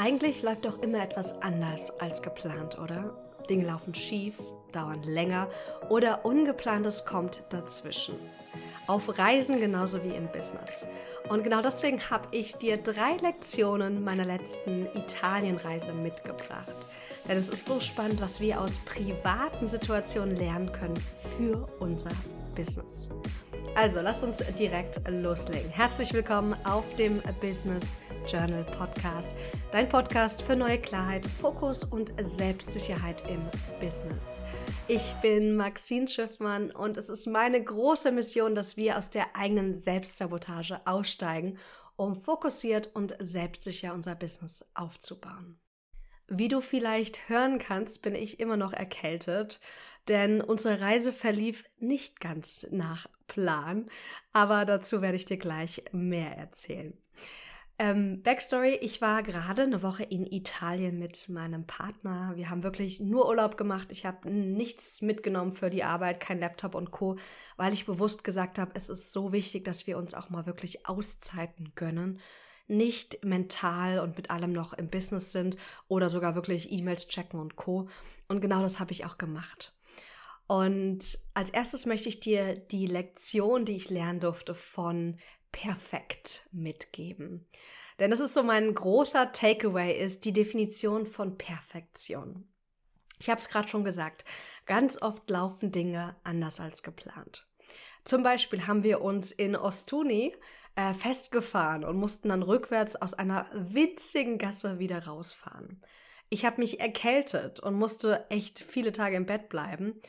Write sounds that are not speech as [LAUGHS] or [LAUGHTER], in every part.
Eigentlich läuft doch immer etwas anders als geplant, oder? Dinge laufen schief, dauern länger oder Ungeplantes kommt dazwischen. Auf Reisen genauso wie im Business. Und genau deswegen habe ich dir drei Lektionen meiner letzten Italienreise mitgebracht. Denn es ist so spannend, was wir aus privaten Situationen lernen können für unser Business. Also, lass uns direkt loslegen. Herzlich willkommen auf dem Business Journal Podcast. Dein Podcast für neue Klarheit, Fokus und Selbstsicherheit im Business. Ich bin Maxine Schiffmann und es ist meine große Mission, dass wir aus der eigenen Selbstsabotage aussteigen, um fokussiert und selbstsicher unser Business aufzubauen. Wie du vielleicht hören kannst, bin ich immer noch erkältet, denn unsere Reise verlief nicht ganz nach Plan, aber dazu werde ich dir gleich mehr erzählen. Ähm, Backstory, ich war gerade eine Woche in Italien mit meinem Partner. Wir haben wirklich nur Urlaub gemacht. Ich habe nichts mitgenommen für die Arbeit, kein Laptop und Co, weil ich bewusst gesagt habe, es ist so wichtig, dass wir uns auch mal wirklich Auszeiten gönnen. Nicht mental und mit allem noch im Business sind oder sogar wirklich E-Mails checken und Co. Und genau das habe ich auch gemacht. Und als erstes möchte ich dir die Lektion, die ich lernen durfte, von perfekt mitgeben. Denn das ist so mein großer Takeaway, ist die Definition von Perfektion. Ich habe es gerade schon gesagt, ganz oft laufen Dinge anders als geplant. Zum Beispiel haben wir uns in Ostuni äh, festgefahren und mussten dann rückwärts aus einer witzigen Gasse wieder rausfahren. Ich habe mich erkältet und musste echt viele Tage im Bett bleiben.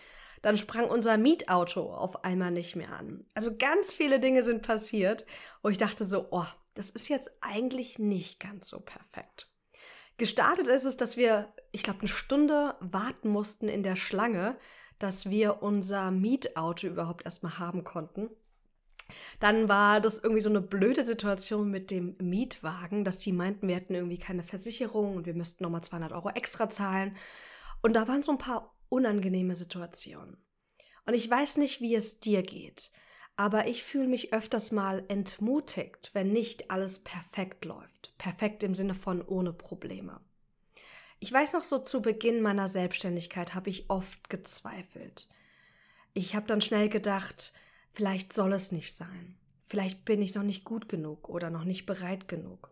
Dann sprang unser Mietauto auf einmal nicht mehr an. Also ganz viele Dinge sind passiert, wo ich dachte so, oh, das ist jetzt eigentlich nicht ganz so perfekt. Gestartet ist es, dass wir, ich glaube, eine Stunde warten mussten in der Schlange, dass wir unser Mietauto überhaupt erstmal haben konnten. Dann war das irgendwie so eine blöde Situation mit dem Mietwagen, dass die meinten, wir hätten irgendwie keine Versicherung und wir müssten nochmal 200 Euro extra zahlen. Und da waren so ein paar unangenehme Situation. Und ich weiß nicht, wie es dir geht, aber ich fühle mich öfters mal entmutigt, wenn nicht alles perfekt läuft. Perfekt im Sinne von ohne Probleme. Ich weiß noch so zu Beginn meiner Selbstständigkeit habe ich oft gezweifelt. Ich habe dann schnell gedacht, vielleicht soll es nicht sein. Vielleicht bin ich noch nicht gut genug oder noch nicht bereit genug.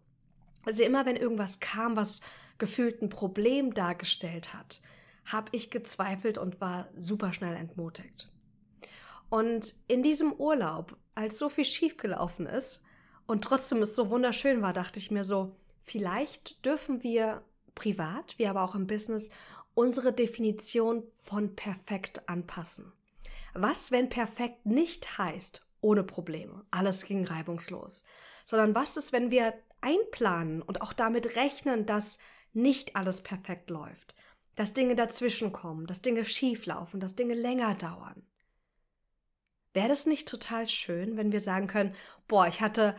Also immer wenn irgendwas kam, was gefühlt ein Problem dargestellt hat, habe ich gezweifelt und war super schnell entmutigt. Und in diesem Urlaub, als so viel schiefgelaufen ist und trotzdem es so wunderschön war, dachte ich mir so, vielleicht dürfen wir privat, wie aber auch im Business, unsere Definition von perfekt anpassen. Was, wenn perfekt nicht heißt, ohne Probleme, alles ging reibungslos, sondern was ist, wenn wir einplanen und auch damit rechnen, dass nicht alles perfekt läuft, dass Dinge dazwischenkommen, dass Dinge schieflaufen, dass Dinge länger dauern. Wäre es nicht total schön, wenn wir sagen können, boah, ich hatte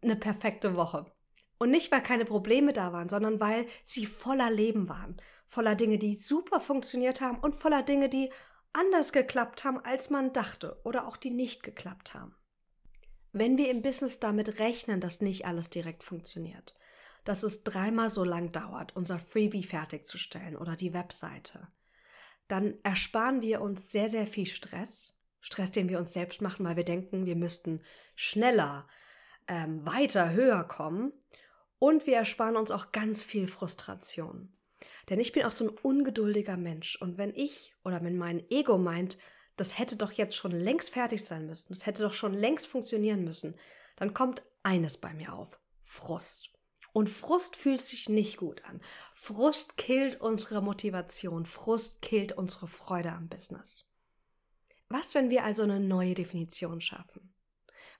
eine perfekte Woche. Und nicht, weil keine Probleme da waren, sondern weil sie voller Leben waren. Voller Dinge, die super funktioniert haben und voller Dinge, die anders geklappt haben, als man dachte oder auch die nicht geklappt haben. Wenn wir im Business damit rechnen, dass nicht alles direkt funktioniert, dass es dreimal so lang dauert, unser Freebie fertigzustellen oder die Webseite, dann ersparen wir uns sehr, sehr viel Stress. Stress, den wir uns selbst machen, weil wir denken, wir müssten schneller, ähm, weiter, höher kommen. Und wir ersparen uns auch ganz viel Frustration. Denn ich bin auch so ein ungeduldiger Mensch. Und wenn ich oder wenn mein Ego meint, das hätte doch jetzt schon längst fertig sein müssen, das hätte doch schon längst funktionieren müssen, dann kommt eines bei mir auf. Frust. Und Frust fühlt sich nicht gut an. Frust killt unsere Motivation. Frust killt unsere Freude am Business. Was, wenn wir also eine neue Definition schaffen?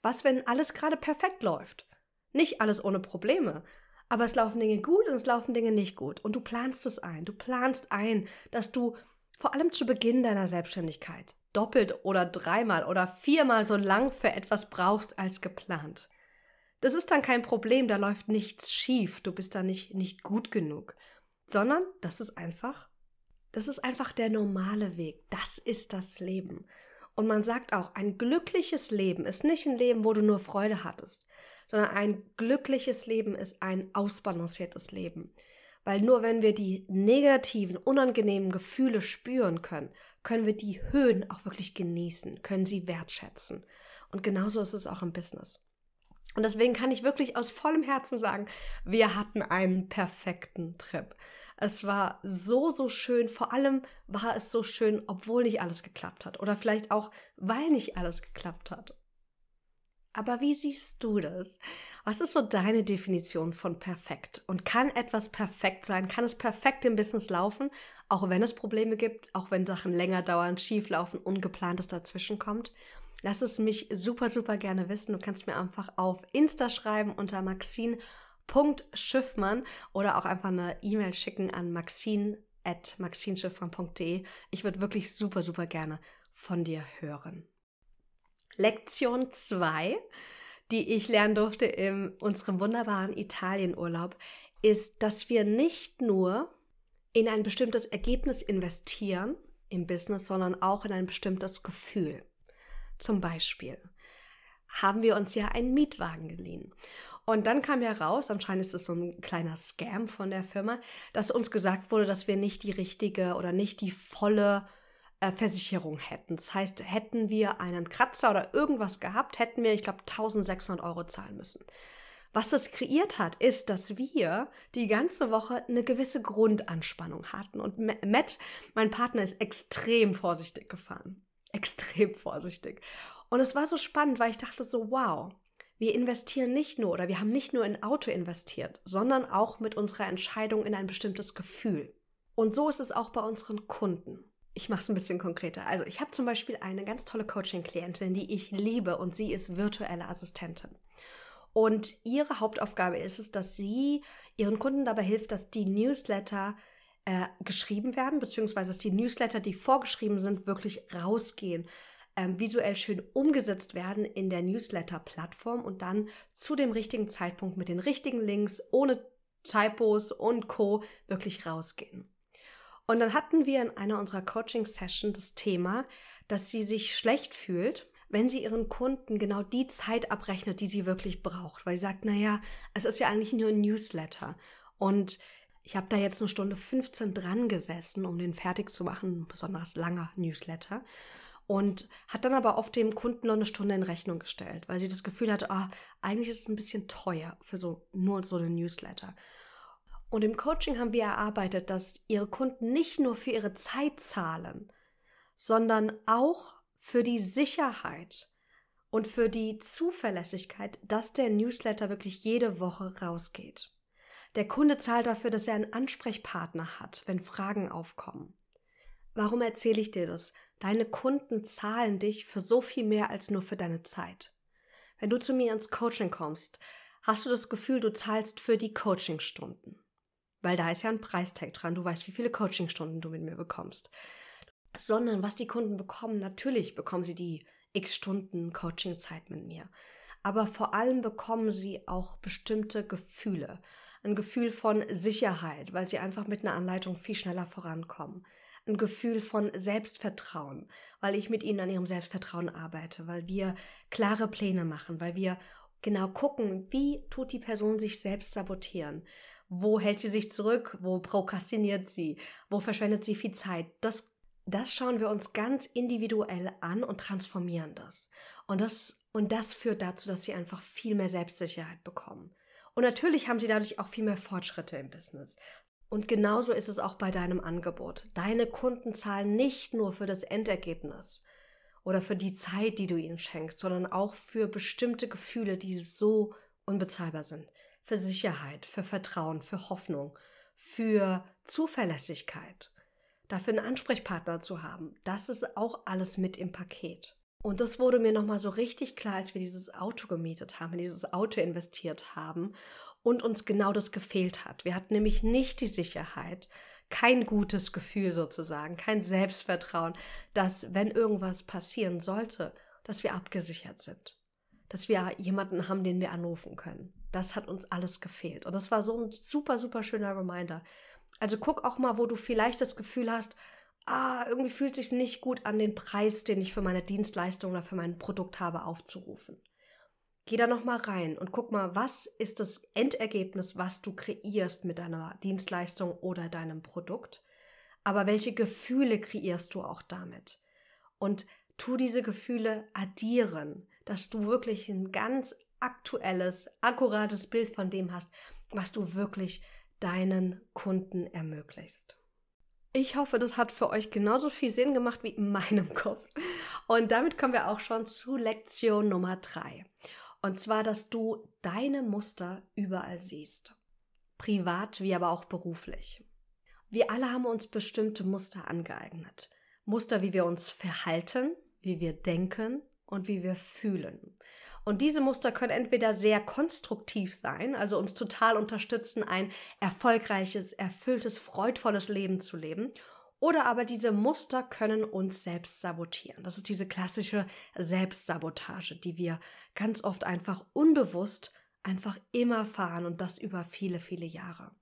Was, wenn alles gerade perfekt läuft? Nicht alles ohne Probleme, aber es laufen Dinge gut und es laufen Dinge nicht gut. Und du planst es ein. Du planst ein, dass du vor allem zu Beginn deiner Selbstständigkeit doppelt oder dreimal oder viermal so lang für etwas brauchst als geplant. Das ist dann kein Problem, da läuft nichts schief, du bist da nicht, nicht gut genug, sondern das ist einfach, das ist einfach der normale Weg. Das ist das Leben. Und man sagt auch, ein glückliches Leben ist nicht ein Leben, wo du nur Freude hattest, sondern ein glückliches Leben ist ein ausbalanciertes Leben. Weil nur wenn wir die negativen, unangenehmen Gefühle spüren können, können wir die Höhen auch wirklich genießen, können sie wertschätzen. Und genauso ist es auch im Business. Und deswegen kann ich wirklich aus vollem Herzen sagen, wir hatten einen perfekten Trip. Es war so, so schön. Vor allem war es so schön, obwohl nicht alles geklappt hat. Oder vielleicht auch, weil nicht alles geklappt hat. Aber wie siehst du das? Was ist so deine Definition von perfekt? Und kann etwas perfekt sein? Kann es perfekt im Business laufen, auch wenn es Probleme gibt, auch wenn Sachen länger dauern, schief laufen, ungeplantes dazwischen kommt? Lass es mich super, super gerne wissen. Du kannst mir einfach auf Insta schreiben unter maxine.schiffmann oder auch einfach eine E-Mail schicken an maxine.maxinschiffmann.de. Ich würde wirklich super, super gerne von dir hören. Lektion 2, die ich lernen durfte in unserem wunderbaren Italienurlaub, ist, dass wir nicht nur in ein bestimmtes Ergebnis investieren im Business, sondern auch in ein bestimmtes Gefühl. Zum Beispiel haben wir uns ja einen Mietwagen geliehen. Und dann kam ja raus, anscheinend ist es so ein kleiner Scam von der Firma, dass uns gesagt wurde, dass wir nicht die richtige oder nicht die volle äh, Versicherung hätten. Das heißt, hätten wir einen Kratzer oder irgendwas gehabt, hätten wir, ich glaube, 1600 Euro zahlen müssen. Was das kreiert hat, ist, dass wir die ganze Woche eine gewisse Grundanspannung hatten. Und Matt, mein Partner, ist extrem vorsichtig gefahren extrem [LAUGHS] vorsichtig. Und es war so spannend, weil ich dachte so, wow, wir investieren nicht nur oder wir haben nicht nur in Auto investiert, sondern auch mit unserer Entscheidung in ein bestimmtes Gefühl. Und so ist es auch bei unseren Kunden. Ich mache es ein bisschen konkreter. Also ich habe zum Beispiel eine ganz tolle Coaching-Klientin, die ich liebe und sie ist virtuelle Assistentin. Und ihre Hauptaufgabe ist es, dass sie ihren Kunden dabei hilft, dass die Newsletter äh, geschrieben werden, beziehungsweise dass die Newsletter, die vorgeschrieben sind, wirklich rausgehen, ähm, visuell schön umgesetzt werden in der Newsletter-Plattform und dann zu dem richtigen Zeitpunkt mit den richtigen Links, ohne Typos und Co. wirklich rausgehen. Und dann hatten wir in einer unserer Coaching-Session das Thema, dass sie sich schlecht fühlt, wenn sie ihren Kunden genau die Zeit abrechnet, die sie wirklich braucht. Weil sie sagt, naja, es ist ja eigentlich nur ein Newsletter. Und ich habe da jetzt eine Stunde 15 dran gesessen, um den fertig zu machen, ein besonders langer Newsletter. Und hat dann aber oft dem Kunden noch eine Stunde in Rechnung gestellt, weil sie das Gefühl hatte, ah, eigentlich ist es ein bisschen teuer für so nur so eine Newsletter. Und im Coaching haben wir erarbeitet, dass ihre Kunden nicht nur für ihre Zeit zahlen, sondern auch für die Sicherheit und für die Zuverlässigkeit, dass der Newsletter wirklich jede Woche rausgeht. Der Kunde zahlt dafür, dass er einen Ansprechpartner hat, wenn Fragen aufkommen. Warum erzähle ich dir das? Deine Kunden zahlen dich für so viel mehr als nur für deine Zeit. Wenn du zu mir ins Coaching kommst, hast du das Gefühl, du zahlst für die Coachingstunden. Weil da ist ja ein Preistag dran, du weißt, wie viele Coachingstunden du mit mir bekommst. Sondern was die Kunden bekommen, natürlich bekommen sie die x Stunden Coachingzeit mit mir. Aber vor allem bekommen sie auch bestimmte Gefühle ein Gefühl von Sicherheit, weil sie einfach mit einer Anleitung viel schneller vorankommen. Ein Gefühl von Selbstvertrauen, weil ich mit ihnen an ihrem Selbstvertrauen arbeite, weil wir klare Pläne machen, weil wir genau gucken, wie tut die Person sich selbst sabotieren. Wo hält sie sich zurück? Wo prokrastiniert sie? Wo verschwendet sie viel Zeit? Das, das schauen wir uns ganz individuell an und transformieren das. Und das, und das führt dazu, dass sie einfach viel mehr Selbstsicherheit bekommen. Und natürlich haben sie dadurch auch viel mehr Fortschritte im Business. Und genauso ist es auch bei deinem Angebot. Deine Kunden zahlen nicht nur für das Endergebnis oder für die Zeit, die du ihnen schenkst, sondern auch für bestimmte Gefühle, die so unbezahlbar sind. Für Sicherheit, für Vertrauen, für Hoffnung, für Zuverlässigkeit. Dafür einen Ansprechpartner zu haben, das ist auch alles mit im Paket. Und das wurde mir nochmal so richtig klar, als wir dieses Auto gemietet haben, in dieses Auto investiert haben und uns genau das gefehlt hat. Wir hatten nämlich nicht die Sicherheit, kein gutes Gefühl sozusagen, kein Selbstvertrauen, dass wenn irgendwas passieren sollte, dass wir abgesichert sind, dass wir jemanden haben, den wir anrufen können. Das hat uns alles gefehlt. Und das war so ein super, super schöner Reminder. Also guck auch mal, wo du vielleicht das Gefühl hast, ah, irgendwie fühlt es sich nicht gut an, den Preis, den ich für meine Dienstleistung oder für mein Produkt habe, aufzurufen. Geh da noch mal rein und guck mal, was ist das Endergebnis, was du kreierst mit deiner Dienstleistung oder deinem Produkt? Aber welche Gefühle kreierst du auch damit? Und tu diese Gefühle addieren, dass du wirklich ein ganz aktuelles, akkurates Bild von dem hast, was du wirklich deinen Kunden ermöglicht. Ich hoffe, das hat für euch genauso viel Sinn gemacht wie in meinem [LAUGHS] Kopf. Und damit kommen wir auch schon zu Lektion Nummer drei. Und zwar, dass du deine Muster überall siehst. Privat wie aber auch beruflich. Wir alle haben uns bestimmte Muster angeeignet. Muster, wie wir uns verhalten, wie wir denken und wie wir fühlen. Und diese Muster können entweder sehr konstruktiv sein, also uns total unterstützen, ein erfolgreiches, erfülltes, freudvolles Leben zu leben, oder aber diese Muster können uns selbst sabotieren. Das ist diese klassische Selbstsabotage, die wir ganz oft einfach unbewusst einfach immer fahren und das über viele, viele Jahre.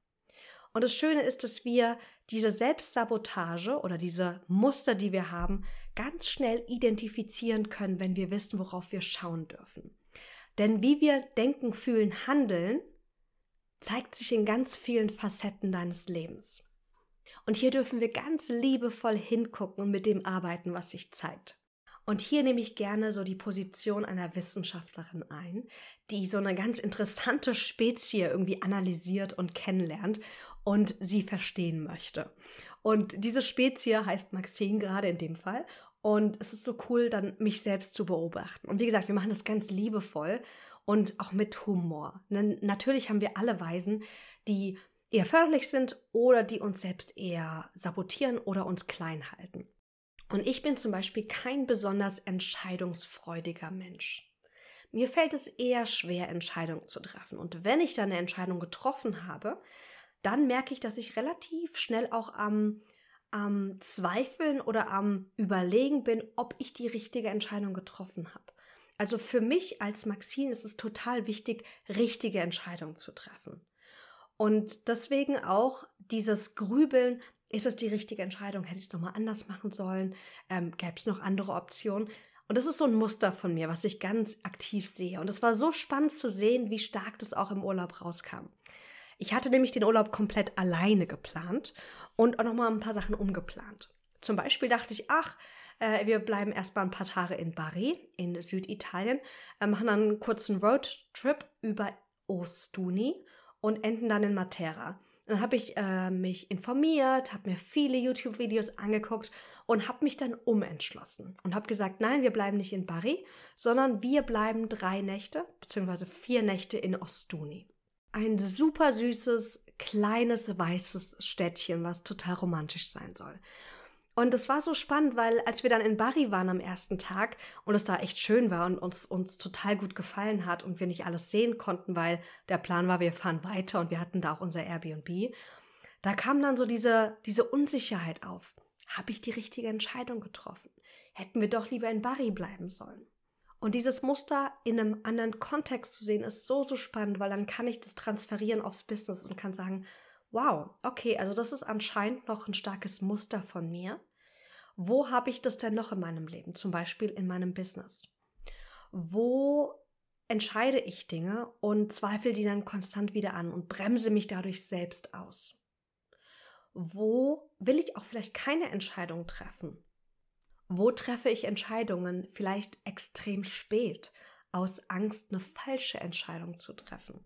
Und das Schöne ist, dass wir diese Selbstsabotage oder diese Muster, die wir haben, ganz schnell identifizieren können, wenn wir wissen, worauf wir schauen dürfen. Denn wie wir denken, fühlen, handeln, zeigt sich in ganz vielen Facetten deines Lebens. Und hier dürfen wir ganz liebevoll hingucken und mit dem arbeiten, was sich zeigt. Und hier nehme ich gerne so die Position einer Wissenschaftlerin ein, die so eine ganz interessante Spezie irgendwie analysiert und kennenlernt und sie verstehen möchte. Und diese Spezie heißt Maxine gerade in dem Fall. Und es ist so cool, dann mich selbst zu beobachten. Und wie gesagt, wir machen das ganz liebevoll und auch mit Humor. Denn natürlich haben wir alle Weisen, die eher förderlich sind oder die uns selbst eher sabotieren oder uns klein halten. Und ich bin zum Beispiel kein besonders entscheidungsfreudiger Mensch. Mir fällt es eher schwer, Entscheidungen zu treffen. Und wenn ich dann eine Entscheidung getroffen habe, dann merke ich, dass ich relativ schnell auch am, am Zweifeln oder am Überlegen bin, ob ich die richtige Entscheidung getroffen habe. Also für mich als Maxine ist es total wichtig, richtige Entscheidungen zu treffen. Und deswegen auch dieses Grübeln, ist es die richtige Entscheidung? Hätte ich es nochmal anders machen sollen? Ähm, Gäbe es noch andere Optionen? Und das ist so ein Muster von mir, was ich ganz aktiv sehe. Und es war so spannend zu sehen, wie stark das auch im Urlaub rauskam. Ich hatte nämlich den Urlaub komplett alleine geplant und auch nochmal ein paar Sachen umgeplant. Zum Beispiel dachte ich, ach, äh, wir bleiben erstmal ein paar Tage in Bari in Süditalien, äh, machen dann einen kurzen Roadtrip über Ostuni und enden dann in Matera. Dann habe ich äh, mich informiert, habe mir viele YouTube-Videos angeguckt und habe mich dann umentschlossen und habe gesagt, nein, wir bleiben nicht in Bari, sondern wir bleiben drei Nächte bzw. vier Nächte in Ostuni. Ein super süßes, kleines, weißes Städtchen, was total romantisch sein soll. Und es war so spannend, weil als wir dann in Bari waren am ersten Tag und es da echt schön war und uns, uns total gut gefallen hat und wir nicht alles sehen konnten, weil der Plan war, wir fahren weiter und wir hatten da auch unser Airbnb, da kam dann so diese, diese Unsicherheit auf. Habe ich die richtige Entscheidung getroffen? Hätten wir doch lieber in Bari bleiben sollen. Und dieses Muster in einem anderen Kontext zu sehen, ist so, so spannend, weil dann kann ich das transferieren aufs Business und kann sagen, wow, okay, also das ist anscheinend noch ein starkes Muster von mir. Wo habe ich das denn noch in meinem Leben? Zum Beispiel in meinem Business. Wo entscheide ich Dinge und zweifle die dann konstant wieder an und bremse mich dadurch selbst aus? Wo will ich auch vielleicht keine Entscheidung treffen? Wo treffe ich Entscheidungen vielleicht extrem spät aus Angst, eine falsche Entscheidung zu treffen?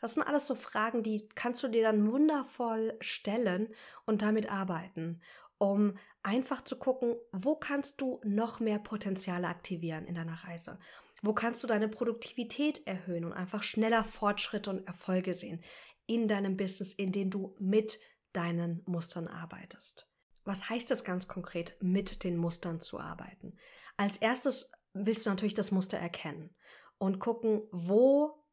Das sind alles so Fragen, die kannst du dir dann wundervoll stellen und damit arbeiten um einfach zu gucken, wo kannst du noch mehr Potenziale aktivieren in deiner Reise? Wo kannst du deine Produktivität erhöhen und einfach schneller Fortschritte und Erfolge sehen in deinem Business, in dem du mit deinen Mustern arbeitest? Was heißt das ganz konkret, mit den Mustern zu arbeiten? Als erstes willst du natürlich das Muster erkennen und gucken, wo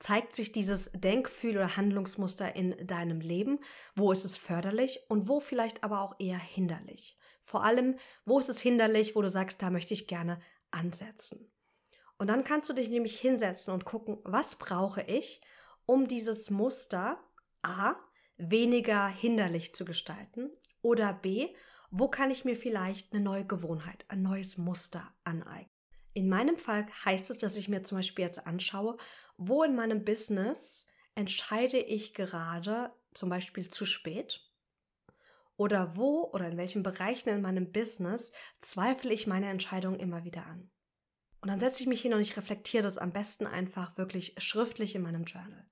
zeigt sich dieses Denkfühl- oder Handlungsmuster in deinem Leben? Wo ist es förderlich und wo vielleicht aber auch eher hinderlich? Vor allem, wo ist es hinderlich, wo du sagst, da möchte ich gerne ansetzen? Und dann kannst du dich nämlich hinsetzen und gucken, was brauche ich, um dieses Muster A weniger hinderlich zu gestalten oder B, wo kann ich mir vielleicht eine neue Gewohnheit, ein neues Muster aneignen? In meinem Fall heißt es, dass ich mir zum Beispiel jetzt anschaue, wo in meinem Business entscheide ich gerade zum Beispiel zu spät? Oder wo oder in welchen Bereichen in meinem Business zweifle ich meine Entscheidung immer wieder an? Und dann setze ich mich hin und ich reflektiere das am besten einfach wirklich schriftlich in meinem Journal.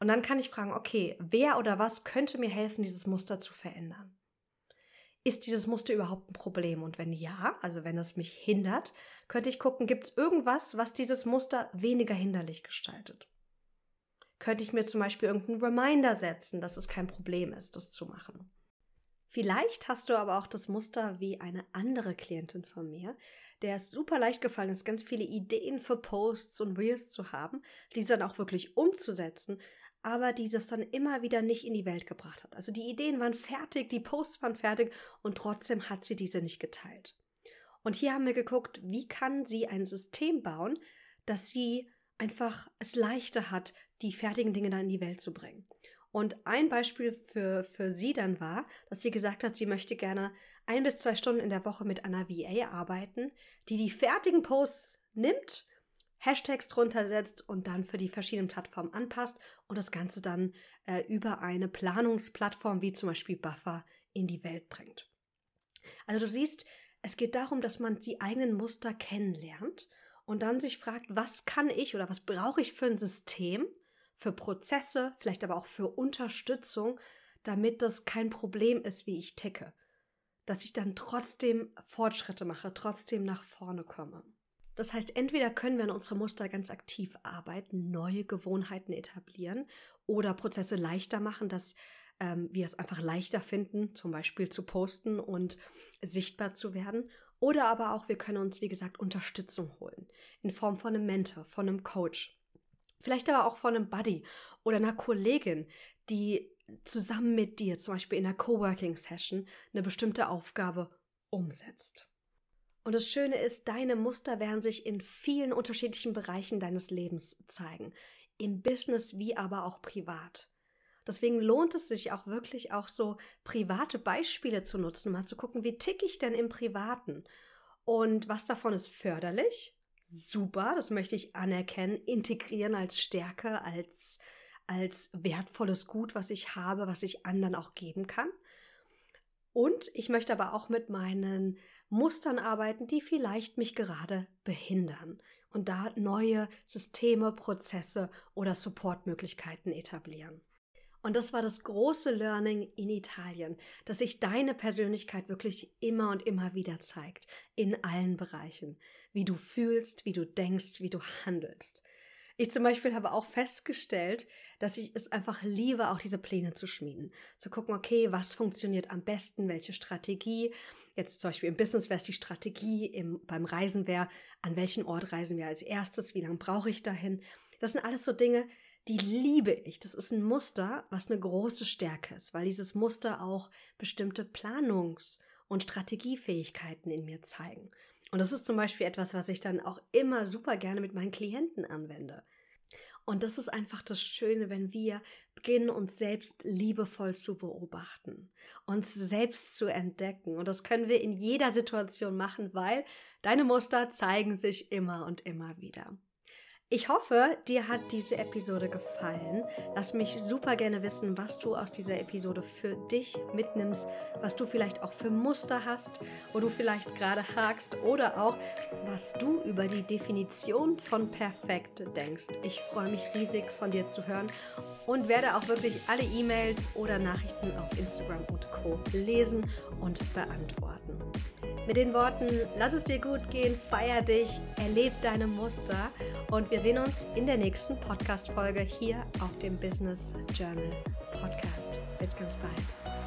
Und dann kann ich fragen, okay, wer oder was könnte mir helfen, dieses Muster zu verändern? Ist dieses Muster überhaupt ein Problem? Und wenn ja, also wenn es mich hindert, könnte ich gucken, gibt es irgendwas, was dieses Muster weniger hinderlich gestaltet? Könnte ich mir zum Beispiel irgendeinen Reminder setzen, dass es kein Problem ist, das zu machen? Vielleicht hast du aber auch das Muster wie eine andere Klientin von mir, der es super leicht gefallen ist, ganz viele Ideen für Posts und Reels zu haben, diese dann auch wirklich umzusetzen, aber die das dann immer wieder nicht in die Welt gebracht hat. Also die Ideen waren fertig, die Posts waren fertig und trotzdem hat sie diese nicht geteilt. Und hier haben wir geguckt, wie kann sie ein System bauen, dass sie einfach es leichter hat, die fertigen Dinge dann in die Welt zu bringen. Und ein Beispiel für, für sie dann war, dass sie gesagt hat, sie möchte gerne ein bis zwei Stunden in der Woche mit einer VA arbeiten, die die fertigen Posts nimmt, Hashtags drunter setzt und dann für die verschiedenen Plattformen anpasst und das Ganze dann äh, über eine Planungsplattform wie zum Beispiel Buffer in die Welt bringt. Also du siehst, es geht darum, dass man die eigenen Muster kennenlernt und dann sich fragt, was kann ich oder was brauche ich für ein System, für Prozesse, vielleicht aber auch für Unterstützung, damit das kein Problem ist, wie ich ticke. Dass ich dann trotzdem Fortschritte mache, trotzdem nach vorne komme. Das heißt, entweder können wir an unsere Muster ganz aktiv arbeiten, neue Gewohnheiten etablieren oder Prozesse leichter machen, dass ähm, wir es einfach leichter finden, zum Beispiel zu posten und sichtbar zu werden. Oder aber auch, wir können uns, wie gesagt, Unterstützung holen in Form von einem Mentor, von einem Coach. Vielleicht aber auch von einem Buddy oder einer Kollegin, die zusammen mit dir, zum Beispiel in einer Coworking-Session, eine bestimmte Aufgabe umsetzt. Und das Schöne ist, deine Muster werden sich in vielen unterschiedlichen Bereichen deines Lebens zeigen. Im Business wie aber auch privat. Deswegen lohnt es sich auch wirklich auch so private Beispiele zu nutzen, mal zu gucken, wie tick ich denn im Privaten? Und was davon ist förderlich? Super, das möchte ich anerkennen, integrieren als Stärke, als, als wertvolles Gut, was ich habe, was ich anderen auch geben kann. Und ich möchte aber auch mit meinen Mustern arbeiten, die vielleicht mich gerade behindern und da neue Systeme, Prozesse oder Supportmöglichkeiten etablieren. Und das war das große Learning in Italien, dass sich deine Persönlichkeit wirklich immer und immer wieder zeigt, in allen Bereichen, wie du fühlst, wie du denkst, wie du handelst. Ich zum Beispiel habe auch festgestellt, dass ich es einfach liebe, auch diese Pläne zu schmieden. Zu gucken, okay, was funktioniert am besten, welche Strategie. Jetzt zum Beispiel im Business wäre es die Strategie, im, beim Reisen wäre, an welchen Ort reisen wir als erstes, wie lange brauche ich dahin. Das sind alles so Dinge, die liebe ich. Das ist ein Muster, was eine große Stärke ist, weil dieses Muster auch bestimmte Planungs- und Strategiefähigkeiten in mir zeigen. Und das ist zum Beispiel etwas, was ich dann auch immer super gerne mit meinen Klienten anwende. Und das ist einfach das Schöne, wenn wir beginnen, uns selbst liebevoll zu beobachten, uns selbst zu entdecken. Und das können wir in jeder Situation machen, weil deine Muster zeigen sich immer und immer wieder. Ich hoffe, dir hat diese Episode gefallen. Lass mich super gerne wissen, was du aus dieser Episode für dich mitnimmst, was du vielleicht auch für Muster hast, wo du vielleicht gerade hakst oder auch, was du über die Definition von perfekt denkst. Ich freue mich riesig von dir zu hören und werde auch wirklich alle E-Mails oder Nachrichten auf Instagram und Co lesen und beantworten. Mit den Worten, lass es dir gut gehen, feier dich, erleb deine Muster und wir sehen uns in der nächsten Podcast-Folge hier auf dem Business Journal Podcast. Bis ganz bald.